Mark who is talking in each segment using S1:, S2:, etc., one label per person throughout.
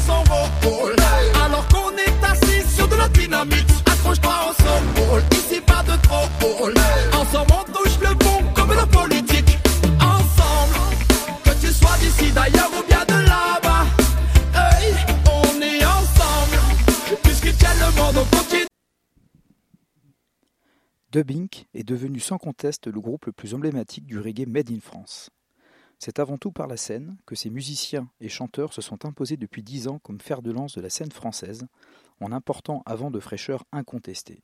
S1: son. Alors qu'on est assis sur de la dynamite, accroche-toi au sol. Ici pas de trop Ensemble on touche le bon comme la politique. Ensemble, que tu sois d'ici d'ailleurs ou bien de là-bas. Hey, on est ensemble, puisqu'ils tiennent le monde au continent.
S2: Dubbing est devenu sans conteste le groupe le plus emblématique du reggae made in France. C'est avant tout par la scène que ces musiciens et chanteurs se sont imposés depuis dix ans comme fer de lance de la scène française, en important avant de fraîcheur incontestée.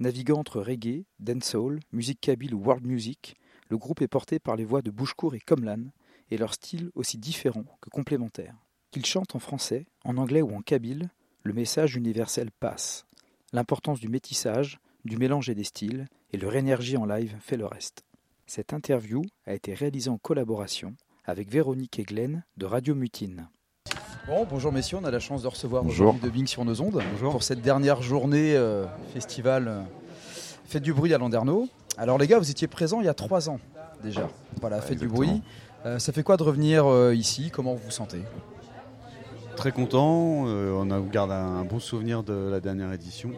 S2: Naviguant entre reggae, dancehall, musique kabyle ou world music, le groupe est porté par les voix de Bouchecourt et Comlan, et leur style aussi différent que complémentaire. Qu'ils chantent en français, en anglais ou en kabyle, le message universel passe. L'importance du métissage, du mélange des styles, et leur énergie en live fait le reste. Cette interview a été réalisée en collaboration avec Véronique et Glenn de Radio Mutine. Bon, bonjour messieurs, on a la chance de recevoir aujourd'hui de Bing sur nos ondes pour cette dernière journée euh, festival euh, Fête du bruit à Landerneau. Alors les gars, vous étiez présents il y a trois ans déjà. Voilà, Fête du bruit. Euh, ça fait quoi de revenir ici? Comment vous vous sentez?
S3: Très content. on a, garde un bon souvenir de la dernière édition.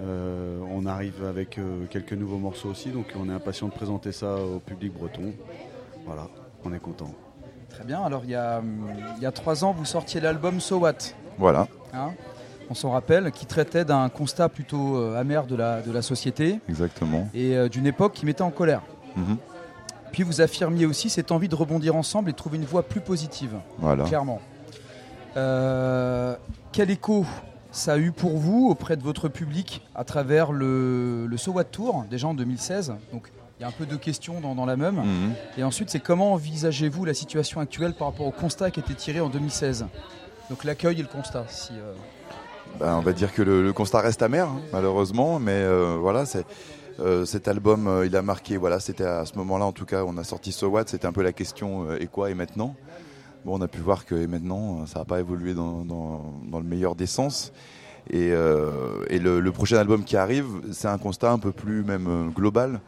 S3: On arrive avec quelques nouveaux morceaux aussi, donc on est impatient de présenter ça au public breton. Voilà, on est content.
S2: Très bien. Alors, il y a, il y a trois ans, vous sortiez l'album So What?
S4: Voilà.
S2: Hein? On s'en rappelle, qui traitait d'un constat plutôt euh, amer de la, de la société.
S4: Exactement.
S2: Et euh, d'une époque qui mettait en colère.
S4: Mhm.
S2: Puis vous affirmiez aussi cette envie de rebondir ensemble et de trouver une voie plus positive.
S4: Voilà.
S2: Clairement. Euh, quel écho ça a eu pour vous auprès de votre public à travers le, le So What Tour, déjà en 2016 Donc il y a un peu de questions dans, la même.
S4: Mhm.
S2: Et ensuite, c'est comment envisagez-vous la situation actuelle par rapport au constat qui a été tiré en 2016 Donc l'accueil et le constat. Si, euh,
S4: ben, on va dire que le, constat reste amer, hein, malheureusement, mais euh, voilà, c'est. Euh, cet album, il a marqué, voilà, c'était à ce moment-là, en tout cas, on a sorti So What, c'était un peu la question et quoi et maintenant? Bon, on a pu voir que et maintenant, ça n'a pas évolué dans, le meilleur des sens. Et, le, le, prochain album qui arrive, c'est un constat un peu plus même global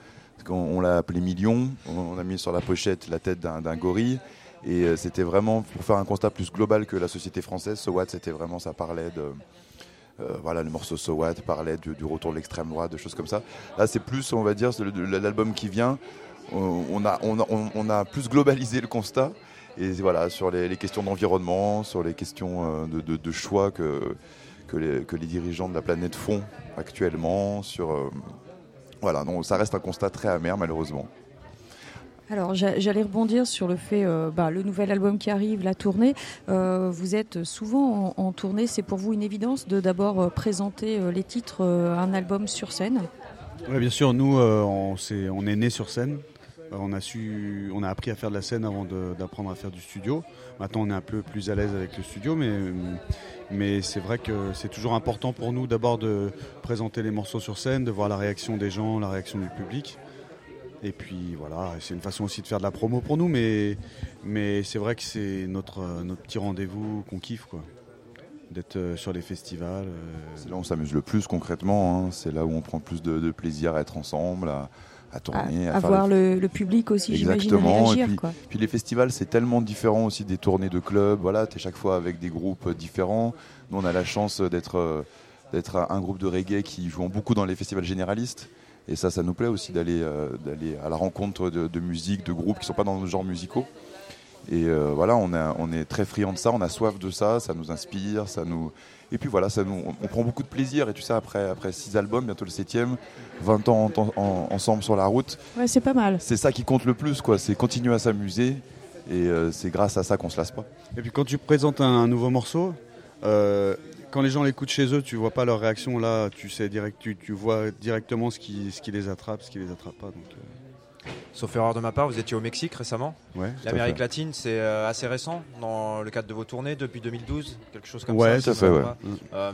S4: on, l'a appelé Million, on a mis sur la pochette la tête d'un gorille. Et euh, c'était vraiment pour faire un constat plus global que la société française. So What, c'était vraiment, ça parlait de. Euh, voilà, le morceau So What parlait du, retour de l'extrême droite, de choses comme ça. Là, c'est plus, on va dire, l'album qui vient. On a, on, a, plus globalisé le constat. Et voilà, sur les, questions d'environnement, sur les questions euh, de, choix que, que les, que, les, dirigeants de la planète font actuellement, sur voilà, donc ça reste un constat très amer malheureusement.
S5: Alors j'allais rebondir sur le fait, euh, bah, le nouvel album qui arrive, la tournée. Euh, vous êtes souvent en, tournée, c'est pour vous une évidence de d'abord euh, présenter les titres, un album sur scène?
S3: Oui, bien sûr, nous on, est, on est né sur scène. On a, su, on a appris à faire de la scène avant d'apprendre à faire du studio. Maintenant on est un peu plus à l'aise avec le studio, mais mais c'est vrai que c'est toujours important pour nous d'abord de présenter les morceaux sur scène, de voir la réaction des gens, la réaction du public. Et puis voilà, c'est une façon aussi de faire de la promo pour nous, mais, mais c'est vrai que c'est notre, notre petit rendez-vous qu'on kiffe, quoi. D'être euh, sur les festivals. Euh.
S4: C'est là où on s'amuse le plus concrètement, hein. c'est là où on prend plus de, plaisir à être ensemble, à tourner.
S5: À, voir le, public aussi, j'imagine, réagir.
S4: puis, puis, les festivals, c'est tellement différent aussi des tournées de clubs. Voilà, tu es chaque fois avec des groupes différents. Nous, on a la chance d'être euh, d'être un groupe de reggae qui joue beaucoup dans les festivals généralistes. Et ça, ça nous plaît aussi d'aller euh, d'aller à la rencontre de, musique, de groupes qui ne sont pas dans nos genres musicaux. Et euh, voilà, on, on est très friand de ça, on a soif de ça, ça nous inspire, ça nous, et puis voilà, ça nous, on, prend beaucoup de plaisir. Et tu sais, après, après six albums, bientôt le septième, 20 ans ensemble sur la route.
S5: Ouais, c'est pas mal.
S4: C'est ça qui compte le plus, quoi. C'est continuer à s'amuser. Et euh, c'est grâce à ça qu'on se lasse pas.
S3: Et puis quand tu présentes un, nouveau morceau, euh, quand les gens l'écoutent chez eux, tu vois pas leur réaction là, tu sais direct, tu, tu vois directement ce qui, ce qui les attrape, ce qui les attrape pas. Donc, euh,
S6: Sauf erreur de ma part, vous étiez au Mexique récemment.
S3: Ouais,
S6: L'Amérique latine, c'est euh, assez récent dans le cadre de vos tournées depuis 2012, quelque chose comme
S4: ça.
S6: fait,
S4: ouais.
S6: Euh,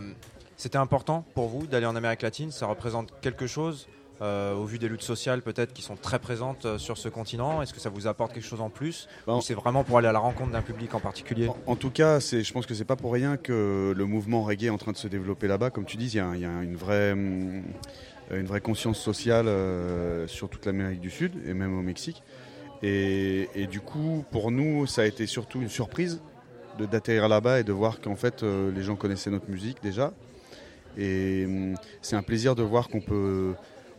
S6: c'était important pour vous d'aller en Amérique latine? Ça représente quelque chose euh, au vu des luttes sociales peut-être qui sont très présentes sur ce continent? Est-ce que ça vous apporte quelque chose en plus? Ou c'est vraiment pour aller à la rencontre d'un public en particulier?
S3: En, tout cas, je pense que c'est pas pour rien que le mouvement reggae est en train de se développer là-bas. Comme tu dis, il y, a une vraie hum, une vraie conscience sociale euh, sur toute l'Amérique du Sud et même au Mexique. Et, du coup, pour nous, ça a été surtout une surprise d'atterrir là-bas et de voir qu'en fait les gens connaissaient notre musique déjà. Et hum, c'est un plaisir de voir qu'on peut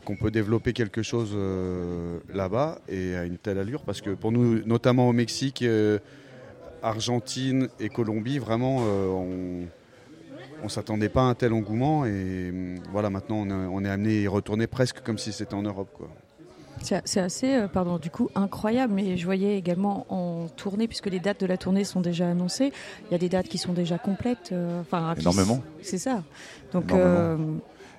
S3: qu'on peut développer quelque chose là-bas et à une telle allure parce que pour nous, notamment au Mexique, Argentine et Colombie, vraiment, on on s'attendait pas à un tel engouement et hum, voilà maintenant on, est amené à y retourner presque comme si c'était en Europe quoi.
S5: C'est assez, euh, pardon, du coup, incroyable. Mais je voyais également en tournée, puisque les dates de la tournée sont déjà annoncées. Il y a des dates qui sont déjà complètes. Euh, enfin,
S4: énormément.
S5: C'est ça. Donc,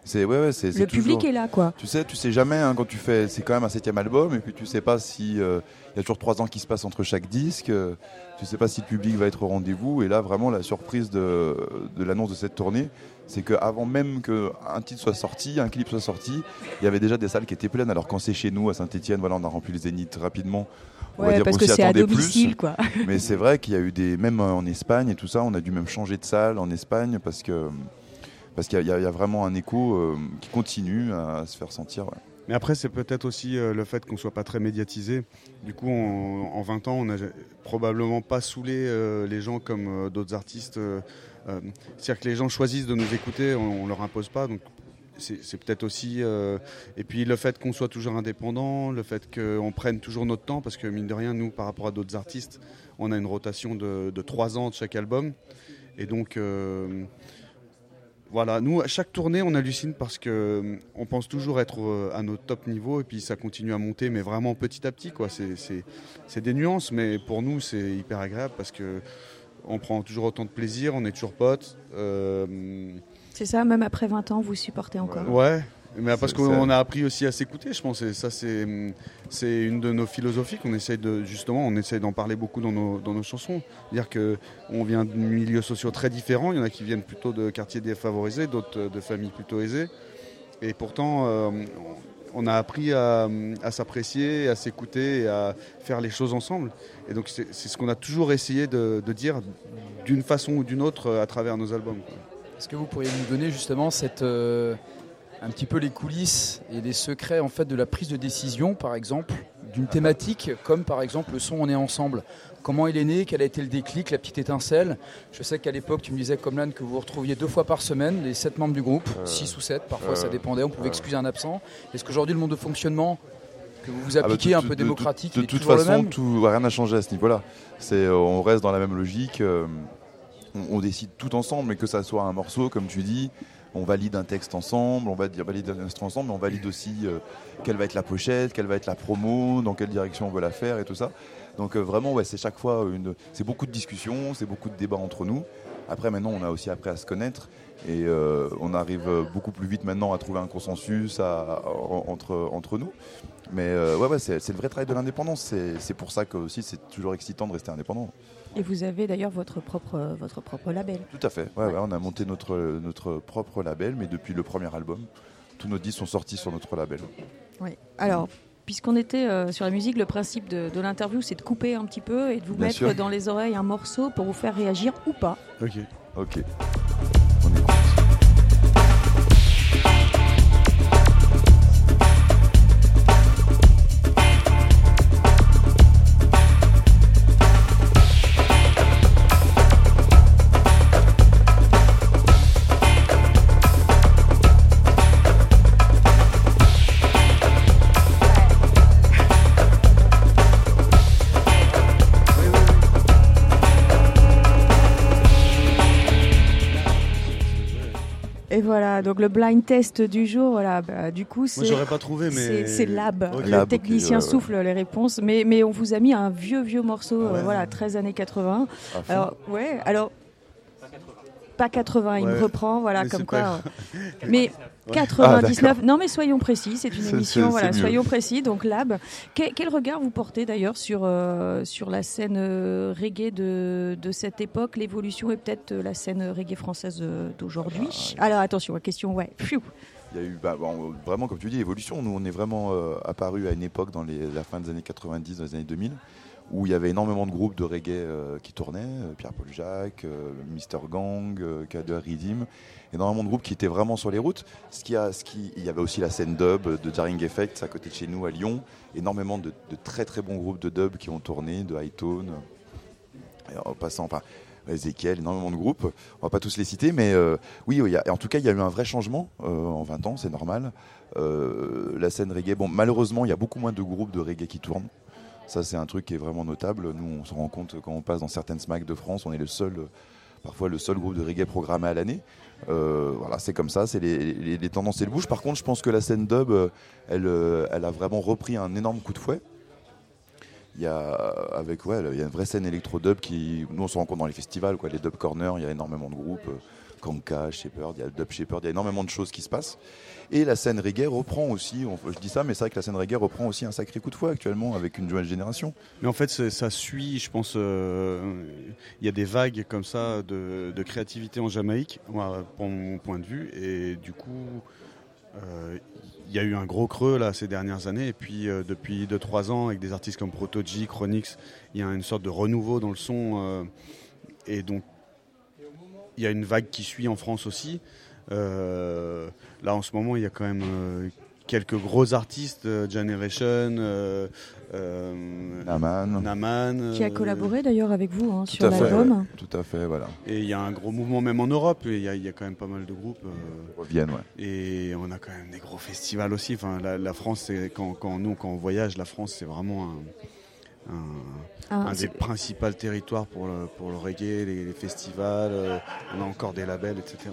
S4: c'est ouais, ouais c'est
S5: le public est là, quoi.
S4: Tu sais, tu sais jamais hein, quand tu fais. C'est quand même un septième album, et puis tu sais pas si euh, il y a toujours trois ans qui se passent entre chaque disque. Euh, tu sais pas si le public va être au rendez-vous. Et là, vraiment, la surprise de, de l'annonce de cette tournée, c'est qu'avant même qu'un titre soit sorti, un clip soit sorti, il y avait déjà des salles qui étaient pleines. Alors quand c'est chez nous à Saint-Etienne, voilà, on a rempli les zéniths rapidement.
S5: On va dire parce que c'est à domicile, quoi.
S4: Mais c'est vrai qu'il y a eu des, même en Espagne et tout ça, on a dû même changer de salle en Espagne parce que parce qu'il y, a vraiment un écho euh, qui continue à se faire sentir.
S3: Mais après, c'est peut-être aussi euh, le fait qu'on soit pas très médiatisé. Du coup, en 20 ans, on n'a probablement pas saoulé euh, les gens comme d'autres artistes. C'est-à-dire que les gens choisissent de nous écouter, on, ne leur impose pas. Donc, c'est peut-être aussi. et puis le fait qu'on soit toujours indépendant, le fait qu'on prenne toujours notre temps, parce que mine de rien, nous, par rapport à d'autres artistes, on a une rotation de, de 3 ans de chaque album. Et donc voilà, nous, à chaque tournée, on hallucine parce que euh, on pense toujours être euh, à notre top niveau et puis ça continue à monter, mais vraiment petit à petit. Quoi. C'est, des nuances, mais pour nous, c'est hyper agréable parce que on prend toujours autant de plaisir, on est toujours potes. Euh,
S5: c'est ça, même après 20 ans, vous supportez encore.
S3: Ouais, mais parce qu'on a appris aussi à s'écouter, je pense. Et ça, c'est, c'est une de nos philosophies qu'on essaye de, justement, on essaye d'en parler beaucoup dans nos, dans nos chansons. Dire qu'on vient de milieux sociaux très différents. Il y en a qui viennent plutôt de quartiers défavorisés, d'autres de familles plutôt aisées. Et pourtant, euh, on a appris à, s'apprécier, à s'écouter et à faire les choses ensemble. Et donc, c'est, ce qu'on a toujours essayé de, dire d'une façon ou d'une autre à travers nos albums.
S2: Est-ce que vous pourriez nous donner justement cette. Euh, un petit peu les coulisses et les secrets en fait de la prise de décision, par exemple, d'une thématique comme par exemple le son On est ensemble. Comment il est né Quel a été le déclic, la petite étincelle Je sais qu'à l'époque, tu me disais, comme l'âne, que vous vous retrouviez deux fois par semaine, les sept membres du groupe, euh, six ou sept, parfois ça dépendait, on pouvait excuser un absent. Est-ce qu'aujourd'hui, le monde de fonctionnement que vous vous ah bah, appliquez un peu démocratique,
S4: de, toute façon, tout, rien n'a changé à ce niveau-là. C'est, euh, on reste dans la même logique. Euh, on, on, décide tout ensemble, mais que ça soit un morceau, comme tu dis, on valide un texte ensemble, on valide un instrument ensemble, mais on valide aussi euh, quelle va être la pochette, quelle va être la promo, dans quelle direction on veut la faire et tout ça. Donc euh, vraiment, ouais, c'est chaque fois c'est beaucoup de discussions, c'est beaucoup de débats entre nous. Après, maintenant, on a aussi appris à se connaître et euh, on arrive beaucoup plus vite maintenant à trouver un consensus entre nous. Mais ouais, ouais c'est, le vrai travail de l'indépendance. C'est, pour ça que aussi c'est toujours excitant de rester indépendant.
S5: Et vous avez d'ailleurs votre propre, votre propre label.
S4: Tout à fait. Ouais, on a monté notre, notre propre label, mais depuis le premier album, tous nos disques sont sortis sur notre label.
S5: Oui. Alors, puisqu'on était euh, sur la musique, le principe de, de l'interview, c'est de couper un petit peu et de vous mettre dans les oreilles un morceau pour vous faire réagir ou pas.
S3: Ok.
S4: Ok.
S5: Voilà, donc le blind test du jour, voilà, bah, du coup, c'est.
S3: j'aurais pas trouvé, mais.
S5: C'est Lab. Le technicien souffle les réponses, mais, mais on vous a mis un vieux, vieux morceau, euh, voilà, 13 années 80. Alors, ouais, alors. Pas 80, il me reprend, voilà, comme quoi. mais 99. Ah, non, mais soyons précis. C'est une émission. Voilà, soyons précis. Donc Lab. Quel, regard vous portez d'ailleurs sur euh, sur la scène euh, reggae de, de cette époque, l'évolution et peut-être euh, la scène reggae française d'aujourd'hui? Ah, Alors attention, question. Ouais.
S4: Il y a eu bah, vraiment, comme tu dis, évolution. Nous, on est vraiment apparu à une époque dans les, la fin des années 90, dans les années 2000 où il y avait énormément de groupes de reggae qui tournaient, Pierre-Paul Jacques, Mister Gang, Kader Ridim, énormément de groupes qui étaient vraiment sur les routes. Ce qui a, ce qui, il y avait aussi la scène dub de Daring Effect à côté de chez nous à Lyon. Énormément de, très très bons groupes de dub qui ont tourné, de high tone. En passant, enfin, Ezekiel, énormément de groupes. On va pas tous les citer, mais euh, oui, en tout cas, il y a eu un vrai changement en 20 ans, c'est normal. la scène reggae, bon, malheureusement, il y a beaucoup moins de groupes de reggae qui tournent. Ça, c'est un truc qui est vraiment notable. Nous, on se rend compte quand on passe dans certaines SMAC de France, on est le seul, parfois le seul groupe de reggae programmé à l'année. Euh, voilà, c'est comme ça, c'est les, tendances et le bouge. Par contre, je pense que la scène dub, euh, elle, euh, elle a vraiment repris un énorme coup de fouet. Il y a avec ouais, il y a une vraie scène électro dub qui nous on se rencontre dans les festivals quoi, les dub corners, il y a énormément de groupes. Kanka, Shepherd, il y a Dub Shepherd, il y a énormément de choses qui se passent. Et la scène reggae reprend aussi, je dis ça, mais c'est vrai que la scène reggae reprend aussi un sacré coup de fouet actuellement avec une nouvelle génération.
S3: Mais en fait, ça suit, je pense, euh, il y a des vagues comme ça de, créativité en Jamaïque, pour mon point de vue, et du coup, euh, il y a eu un gros creux là ces dernières années, et puis euh, depuis 2-3 ans, avec des artistes comme Protoji, Chronix, il y a une sorte de renouveau dans le son, et donc y a une vague qui suit en France aussi. Euh, là, en ce moment, il y a quand même euh, quelques gros artistes, euh, Generation,
S4: Naman,
S5: qui a collaboré d'ailleurs avec vous hein, sur l'album.
S4: Tout à fait, voilà.
S3: Et il y a un gros mouvement même en Europe. Et il y, a quand même pas mal de groupes.
S4: reviennent, ouais.
S3: Et on a quand même des gros festivals aussi. Enfin, la, France, quand, quand, nous, quand on voyage, la France, c'est vraiment un un, ah, des principaux territoires pour le, pour le reggae, les, festivals, euh, on a encore des labels, etc.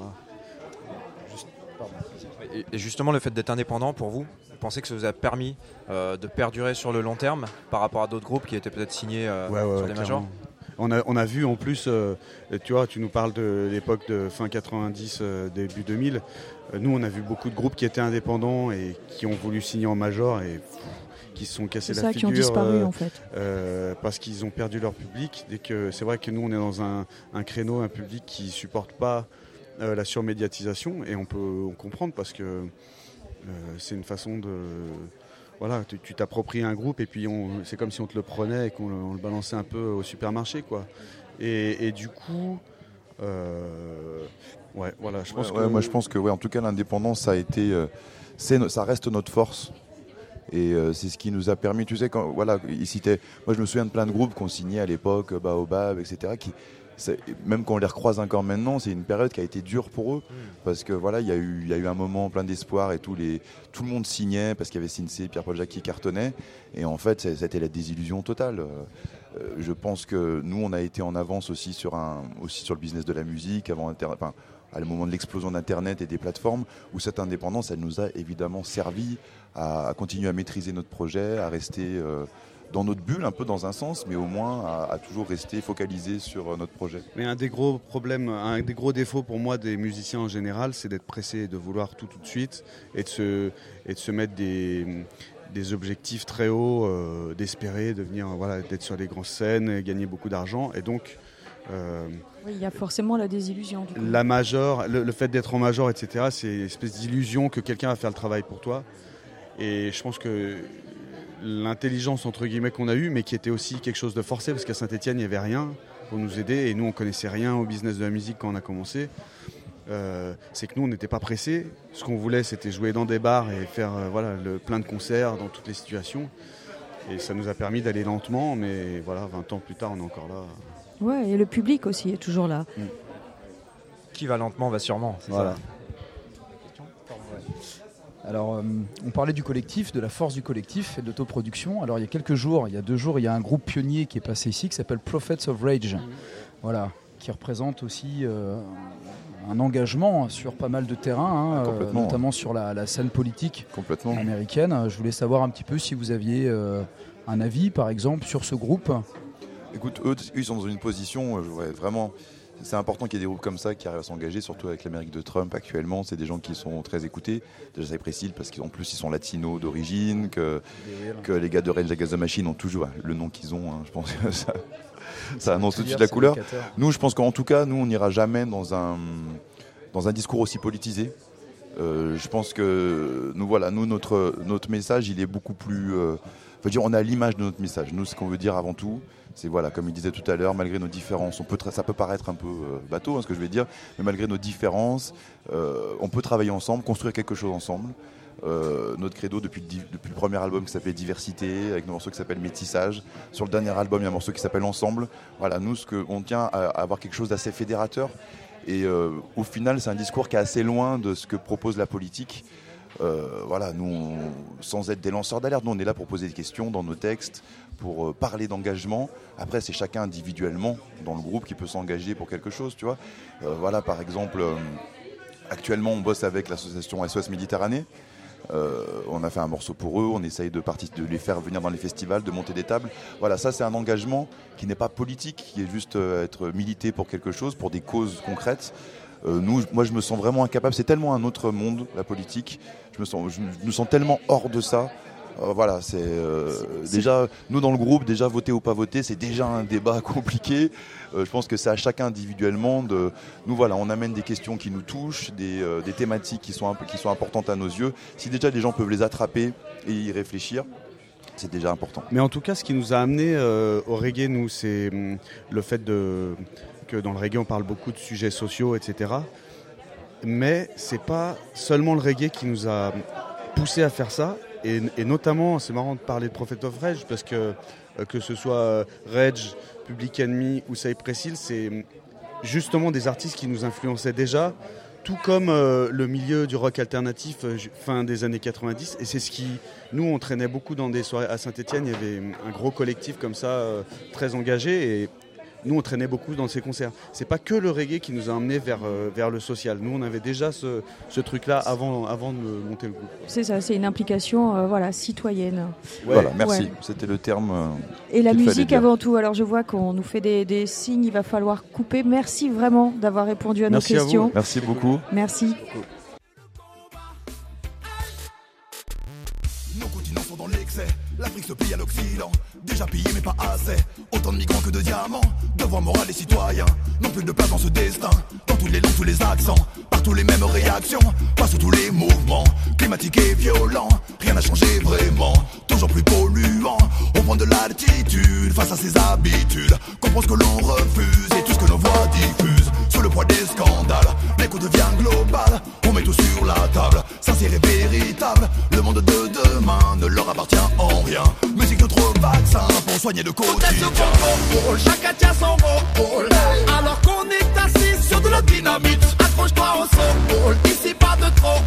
S6: et, justement, le fait d'être indépendant pour vous, vous pensez que ça vous a permis euh, de perdurer sur le long terme par rapport à d'autres groupes qui étaient peut-être signés euh, sur des majors?
S3: On a, on a, vu en plus, tu vois, tu nous parles de l'époque de fin 90, début 2000. nous, on a vu beaucoup de groupes qui étaient indépendants et qui ont voulu signer en major et qui se sont cassés la
S5: ça,
S3: figure.
S5: Qui ont disparu euh, en fait.
S3: Euh, parce qu'ils ont perdu leur public. Dès que c'est vrai que nous on est dans un, créneau, un public qui supporte pas euh, la surmédiatisation et on peut comprendre parce que c'est une façon de voilà, tu t'appropries un groupe et puis c'est comme si on te le prenait et qu'on le balançait un peu au supermarché quoi. Et, du coup. ouais, voilà, je pense que...
S4: moi je pense que, ouais, en tout cas, l'indépendance, ça a été, ça reste notre force. Et euh, c'est ce qui nous a permis, tu sais, quand, voilà, il citait, moi je me souviens de plein de groupes qu'on signait à l'époque, Baobab, etc., qui, même quand on les recroise encore maintenant, c'est une période qui a été dure pour eux mm. parce que voilà, il y a eu, il y a eu un moment plein d'espoir et tout, les, tout le monde signait parce qu'il y avait Sinsé, Pierre-Paul Jacques qui cartonnaient et en fait, c'était la désillusion totale. Euh, je pense que nous, on a été en avance aussi sur un, aussi sur le business de la musique avant, enfin, à le moment de l'explosion d'Internet et des plateformes, où cette indépendance, elle nous a évidemment servi à, continuer à maîtriser notre projet, à rester euh, dans notre bulle, un peu dans un sens, mais au moins à, toujours rester focalisé sur euh, notre projet.
S3: Mais un des gros problèmes, un des gros défauts pour moi des musiciens en général, c'est d'être pressé, de vouloir tout tout de suite et de se, et de se mettre des, des objectifs très hauts, euh, d'espérer devenir, voilà, d'être sur les grandes scènes, gagner beaucoup d'argent. Et donc,
S5: oui, il y a forcément la désillusion.
S3: La major, le, fait d'être en major, etc., c'est une espèce d'illusion que quelqu'un va faire le travail pour toi. Et je pense que l'intelligence entre guillemets qu'on a eue, mais qui était aussi quelque chose de forcé, parce qu'à Saint-Etienne, il n'y avait rien pour nous aider, et nous, on connaissait rien au business de la musique quand on a commencé. Euh, c'est que nous, on n'était pas pressés. Ce qu'on voulait, c'était jouer dans des bars et faire euh, voilà, le, plein de concerts dans toutes les situations. Et ça nous a permis d'aller lentement, mais voilà, 20 ans plus tard, on est encore là.
S5: Ouais, et le public aussi est toujours là. Mm.
S6: Qui va lentement va sûrement.
S2: Voilà. Alors, euh, on parlait du collectif, de la force du collectif et de l'autoproduction. Alors, il y a quelques jours, il y a deux jours, il y a un groupe pionnier qui est passé ici qui s'appelle Prophets of Rage. Voilà, qui représente aussi euh, un engagement sur pas mal de terrains, hein, euh, notamment sur la, scène politique américaine. Je voulais savoir un petit peu si vous aviez un avis, par exemple, sur ce groupe.
S4: Écoute, eux, ils sont dans une position euh, vraiment. C'est important qu'il y ait des groupes comme ça qui arrivent à s'engager, surtout avec l'Amérique de Trump actuellement. C'est des gens qui sont très écoutés. Déjà, c'est précis parce qu'en plus, ils sont latinos d'origine, que, que les gars de Rage Against the Machine ont toujours le nom qu'ils ont. Hein, je pense que ça, ça annonce tout de suite la couleur. Nous, je pense qu'en tout cas, nous, on n'ira jamais dans un, dans un discours aussi politisé. Euh, je pense que nous, voilà, nous, notre, notre message, il est beaucoup plus. Euh, dire, on a l'image de notre message. Nous, ce qu'on veut dire avant tout, c'est voilà, comme il disait tout à l'heure, malgré nos différences, ça peut paraître un peu euh, bateau, hein, ce que je vais dire, mais malgré nos différences, euh, on peut travailler ensemble, construire quelque chose ensemble. Euh, notre credo depuis, le premier album qui s'appelle Diversité, avec nos morceaux qui s'appellent Métissage. Sur le dernier album, il y a un morceau qui s'appelle Ensemble. Voilà, nous, ce que, on tient à, avoir quelque chose d'assez fédérateur. Et au final, c'est un discours qui est assez loin de ce que propose la politique. Euh, voilà, nous, sans être des lanceurs d'alerte, nous, on est là pour poser des questions dans nos textes, pour parler d'engagement. Après, c'est chacun individuellement dans le groupe qui peut s'engager pour quelque chose, vois. voilà, par exemple, actuellement, on bosse avec l'association SOS Méditerranée. Euh, on a fait un morceau pour eux, on essaye de, de les faire venir dans les festivals, de monter des tables. Voilà, ça c'est un engagement qui n'est pas politique, qui est juste euh, être milité pour quelque chose, pour des causes concrètes. Euh, nous, moi je me sens vraiment incapable, c'est tellement un autre monde, la politique. Je me sens, je me sens tellement hors de ça euh, voilà, euh, c'est déjà nous dans le groupe, déjà voter ou pas voter, c'est déjà un débat compliqué. Euh, je pense que c'est à chacun individuellement de. Nous voilà, on amène des questions qui nous touchent, des, thématiques qui sont, qui sont importantes à nos yeux. Si déjà les gens peuvent les attraper et y réfléchir, c'est déjà important.
S3: Mais en tout cas, ce qui nous a amené au reggae, nous, c'est hum, le fait de, dans le reggae, on parle beaucoup de sujets sociaux, etc. Mais c'est pas seulement le reggae qui nous a poussé à faire ça, et, notamment, c'est marrant de parler de Prophet of Rage parce que euh, que ce soit euh, Rage, Public Enemy ou Cypress Hill, c'est justement des artistes qui nous influençaient déjà, tout comme euh, le milieu du rock alternatif fin des années 90. Et c'est ce qui, nous, on traînait beaucoup dans des soirées à Saint-Etienne. Il y avait un gros collectif comme ça, très engagé. Nous on traînait beaucoup dans ces concerts. C'est pas que le reggae qui nous a amené vers, euh, vers le social. Nous on avait déjà ce, ce truc-là avant, avant de monter le groupe.
S5: C'est ça, c'est une implication euh, voilà, citoyenne.
S4: Voilà, merci. C'était le terme. Euh,
S5: Et la musique avant tout. Alors je vois qu'on nous fait des, des, signes, il va falloir couper. Merci vraiment d'avoir répondu à nos questions.
S4: Merci beaucoup.
S5: Merci.
S1: Déjà pillé mais pas assez. Autant de migrants que de diamants. Devoir moral et citoyens. Non plus de place dans ce destin. Dans tous les langues, tous les accents. Partout les mêmes réactions. Pas sous tous les mouvements. Climatique et violent. Rien n'a changé vraiment. Toujours plus polluant. On prend de l'altitude face à ses habitudes. Comprend ce que l'on refuse et tout ce que nos voix diffusent. Sous le poids des scandales. L'écho devient global. On met tout sur la table. Sincère et véritable. Le monde de demain ne leur appartient en rien. Musique de trop vague pour soigner le quotidien.
S7: chacun tient son rôle. Alors qu'on est assis sur de la dynamite, accroche-toi au sol. Ici pas de trop.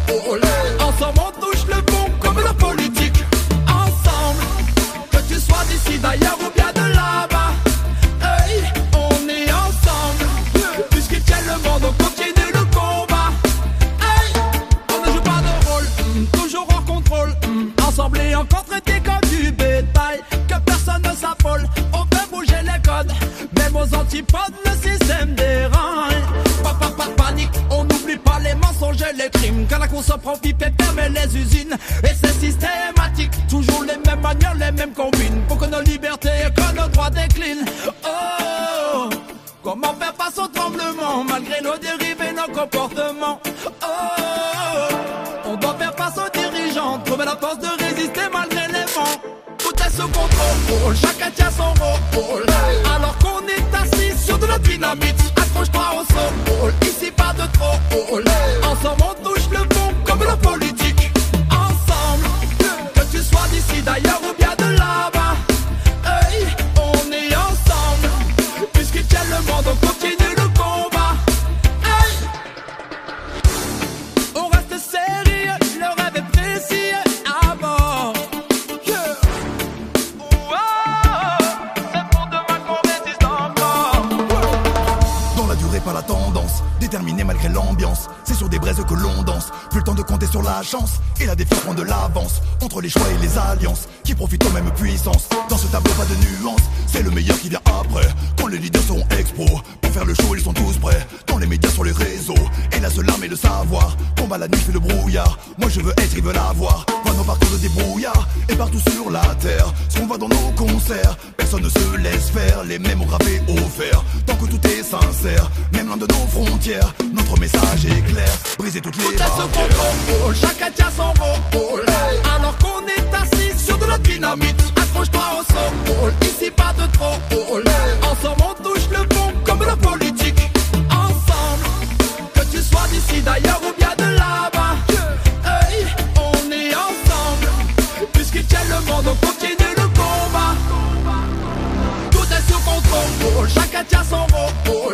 S7: La course prend pipe et permet les usines, et c'est systématique. Toujours les mêmes manières, les mêmes combines. Pour que nos libertés et que nos droits déclinent. Oh! Comment faire face au tremblement malgré nos dérives et nos comportements? Oh, on doit faire face aux dirigeants, trouver la force de résister malgré les vents ce contrôle. Chacun tient son rôle. Alors qu'on est assis sur de la dynamite,
S1: compter Et la défaite prend de l'avance. Entre les choix et les alliances qui profitent aux mêmes puissances. Dans ce tableau, pas de nuance. C'est le meilleur qui vient après. Quand les leaders seront expo. Pour faire le show, ils sont tous prêts. Dans les médias, sur les réseaux. Et la seule arme est le savoir. Combat la nuit, fait le brouillard. Moi je veux être, ils veulent avoir. Voir nos parcours de débrouillard. Et partout sur la terre. Ce qu'on voit dans nos concerts. Personne ne se laisse faire. Les mêmes ont gravé au fer. Tant que tout est sincère. Même loin de nos frontières. Notre message est clair, briser toutes les barrières.
S7: Alors qu'on est assis sur de la dynamite, accroche-toi au sol. Ici pas de trop. Ensemble on touche le pont comme la politique. Ensemble, que tu sois d'ici d'ailleurs ou bien de là-bas. Hey, on est ensemble. Puisqu'ils tiennent le monde, on continue le combat. Tout est sous contrôle, chacun tient son rôle.